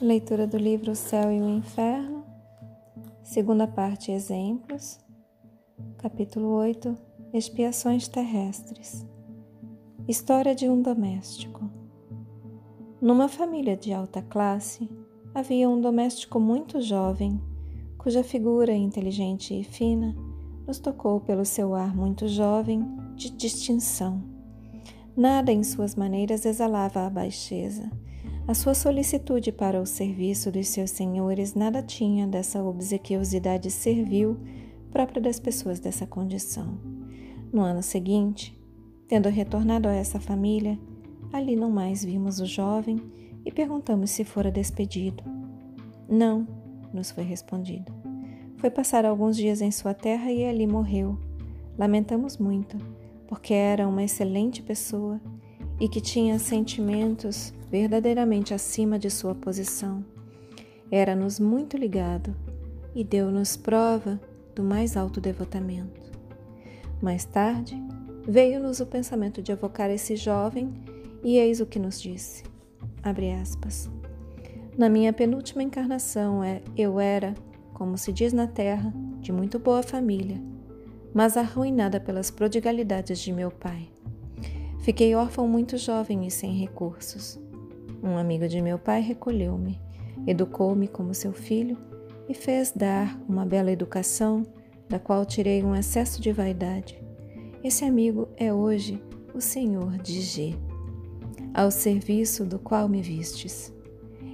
Leitura do livro O Céu e o Inferno, segunda parte Exemplos, capítulo 8 Expiações terrestres. História de um doméstico. Numa família de alta classe, havia um doméstico muito jovem, cuja figura inteligente e fina nos tocou pelo seu ar muito jovem de distinção. Nada em suas maneiras exalava a baixeza a sua solicitude para o serviço dos seus senhores nada tinha dessa obsequiosidade servil própria das pessoas dessa condição. No ano seguinte, tendo retornado a essa família, ali não mais vimos o jovem e perguntamos se fora despedido. Não, nos foi respondido. Foi passar alguns dias em sua terra e ali morreu. Lamentamos muito, porque era uma excelente pessoa e que tinha sentimentos verdadeiramente acima de sua posição. Era-nos muito ligado e deu-nos prova do mais alto devotamento. Mais tarde, veio-nos o pensamento de evocar esse jovem e eis o que nos disse. Abre aspas. Na minha penúltima encarnação, é, eu era, como se diz na terra, de muito boa família, mas arruinada pelas prodigalidades de meu pai. Fiquei órfão muito jovem e sem recursos. Um amigo de meu pai recolheu-me, educou-me como seu filho e fez dar uma bela educação, da qual tirei um excesso de vaidade. Esse amigo é hoje o Senhor de G, ao serviço do qual me vistes.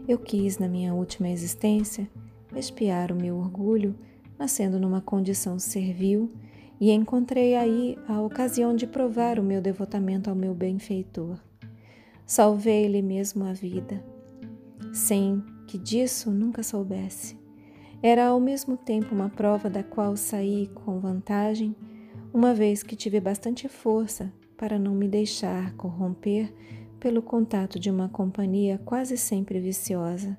Eu quis, na minha última existência, expiar o meu orgulho, nascendo numa condição servil e encontrei aí a ocasião de provar o meu devotamento ao meu benfeitor. Salvei-lhe mesmo a vida, sem que disso nunca soubesse. Era ao mesmo tempo uma prova da qual saí com vantagem, uma vez que tive bastante força para não me deixar corromper pelo contato de uma companhia quase sempre viciosa.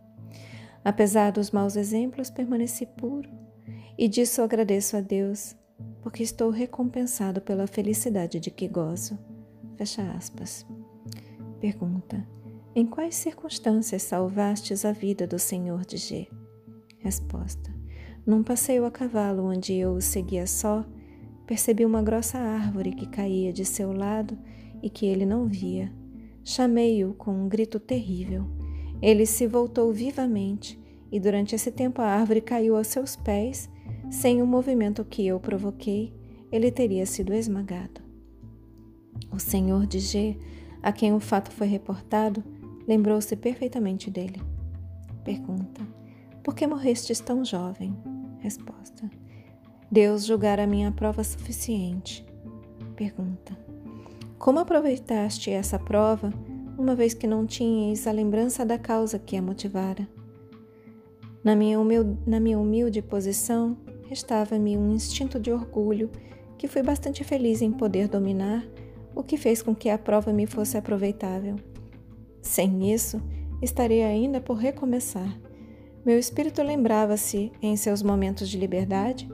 Apesar dos maus exemplos, permaneci puro, e disso agradeço a Deus porque estou recompensado pela felicidade de que gozo. Fecha aspas. Pergunta: Em quais circunstâncias salvastes a vida do Senhor de G? Resposta: Num passeio a cavalo onde eu o seguia só, percebi uma grossa árvore que caía de seu lado e que ele não via. Chamei-o com um grito terrível. Ele se voltou vivamente e durante esse tempo a árvore caiu aos seus pés sem o movimento que eu provoquei, ele teria sido esmagado. O senhor de G, a quem o fato foi reportado, lembrou-se perfeitamente dele. Pergunta: Por que morrestes tão jovem? Resposta: Deus julgara a minha prova suficiente. Pergunta: Como aproveitaste essa prova, uma vez que não tinhas a lembrança da causa que a motivara? Na minha, na minha humilde posição, restava-me um instinto de orgulho que fui bastante feliz em poder dominar, o que fez com que a prova me fosse aproveitável. Sem isso, estaria ainda por recomeçar. Meu espírito lembrava-se em seus momentos de liberdade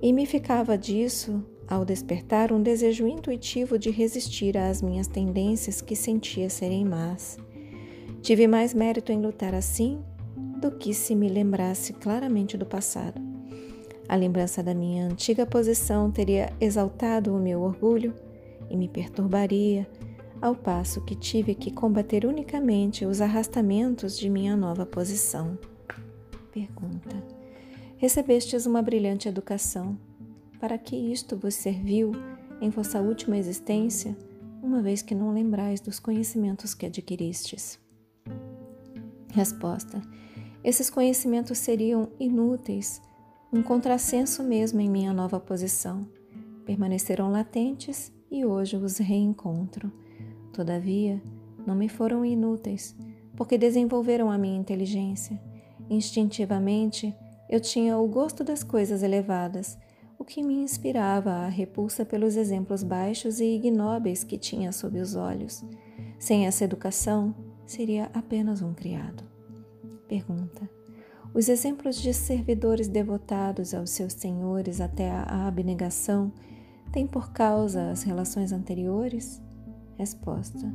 e me ficava disso, ao despertar, um desejo intuitivo de resistir às minhas tendências que sentia serem más. Tive mais mérito em lutar assim do que se me lembrasse claramente do passado. A lembrança da minha antiga posição teria exaltado o meu orgulho e me perturbaria, ao passo que tive que combater unicamente os arrastamentos de minha nova posição. Pergunta: Recebestes uma brilhante educação. Para que isto vos serviu em vossa última existência, uma vez que não lembrais dos conhecimentos que adquiristes? Resposta: Esses conhecimentos seriam inúteis um contrassenso mesmo em minha nova posição. Permaneceram latentes e hoje os reencontro. Todavia, não me foram inúteis, porque desenvolveram a minha inteligência. Instintivamente, eu tinha o gosto das coisas elevadas, o que me inspirava a repulsa pelos exemplos baixos e ignóbeis que tinha sob os olhos. Sem essa educação, seria apenas um criado. Pergunta: os exemplos de servidores devotados aos seus senhores até a abnegação têm por causa as relações anteriores? Resposta: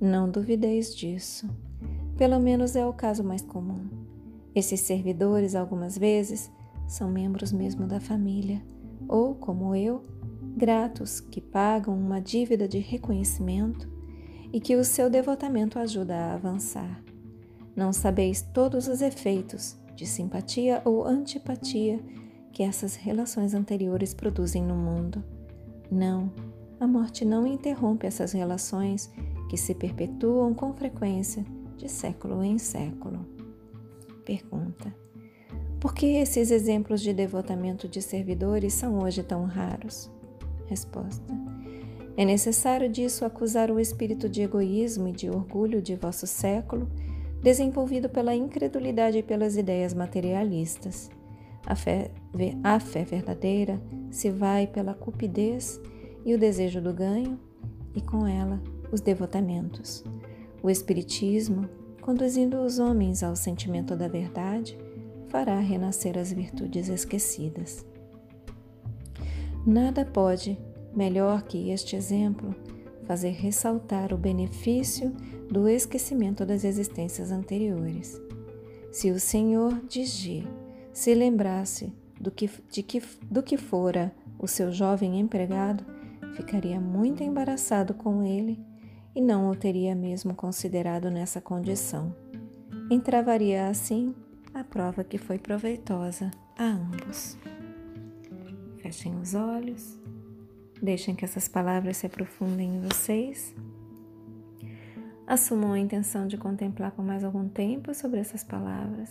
Não duvideis disso. Pelo menos é o caso mais comum. Esses servidores, algumas vezes, são membros mesmo da família, ou, como eu, gratos que pagam uma dívida de reconhecimento e que o seu devotamento ajuda a avançar. Não sabeis todos os efeitos de simpatia ou antipatia que essas relações anteriores produzem no mundo. Não, a morte não interrompe essas relações que se perpetuam com frequência de século em século. Pergunta: Por que esses exemplos de devotamento de servidores são hoje tão raros? Resposta: É necessário disso acusar o espírito de egoísmo e de orgulho de vosso século, desenvolvido pela incredulidade e pelas ideias materialistas. A fé, a fé verdadeira se vai pela cupidez e o desejo do ganho, e com ela os devotamentos. O Espiritismo, conduzindo os homens ao sentimento da verdade, fará renascer as virtudes esquecidas. Nada pode, melhor que este exemplo, fazer ressaltar o benefício do esquecimento das existências anteriores. Se o Senhor de G se lembrasse do que, de que, do que fora o seu jovem empregado, ficaria muito embaraçado com ele e não o teria mesmo considerado nessa condição. Entravaria assim a prova que foi proveitosa a ambos. Fechem os olhos, deixem que essas palavras se aprofundem em vocês. Assumam a intenção de contemplar por mais algum tempo sobre essas palavras.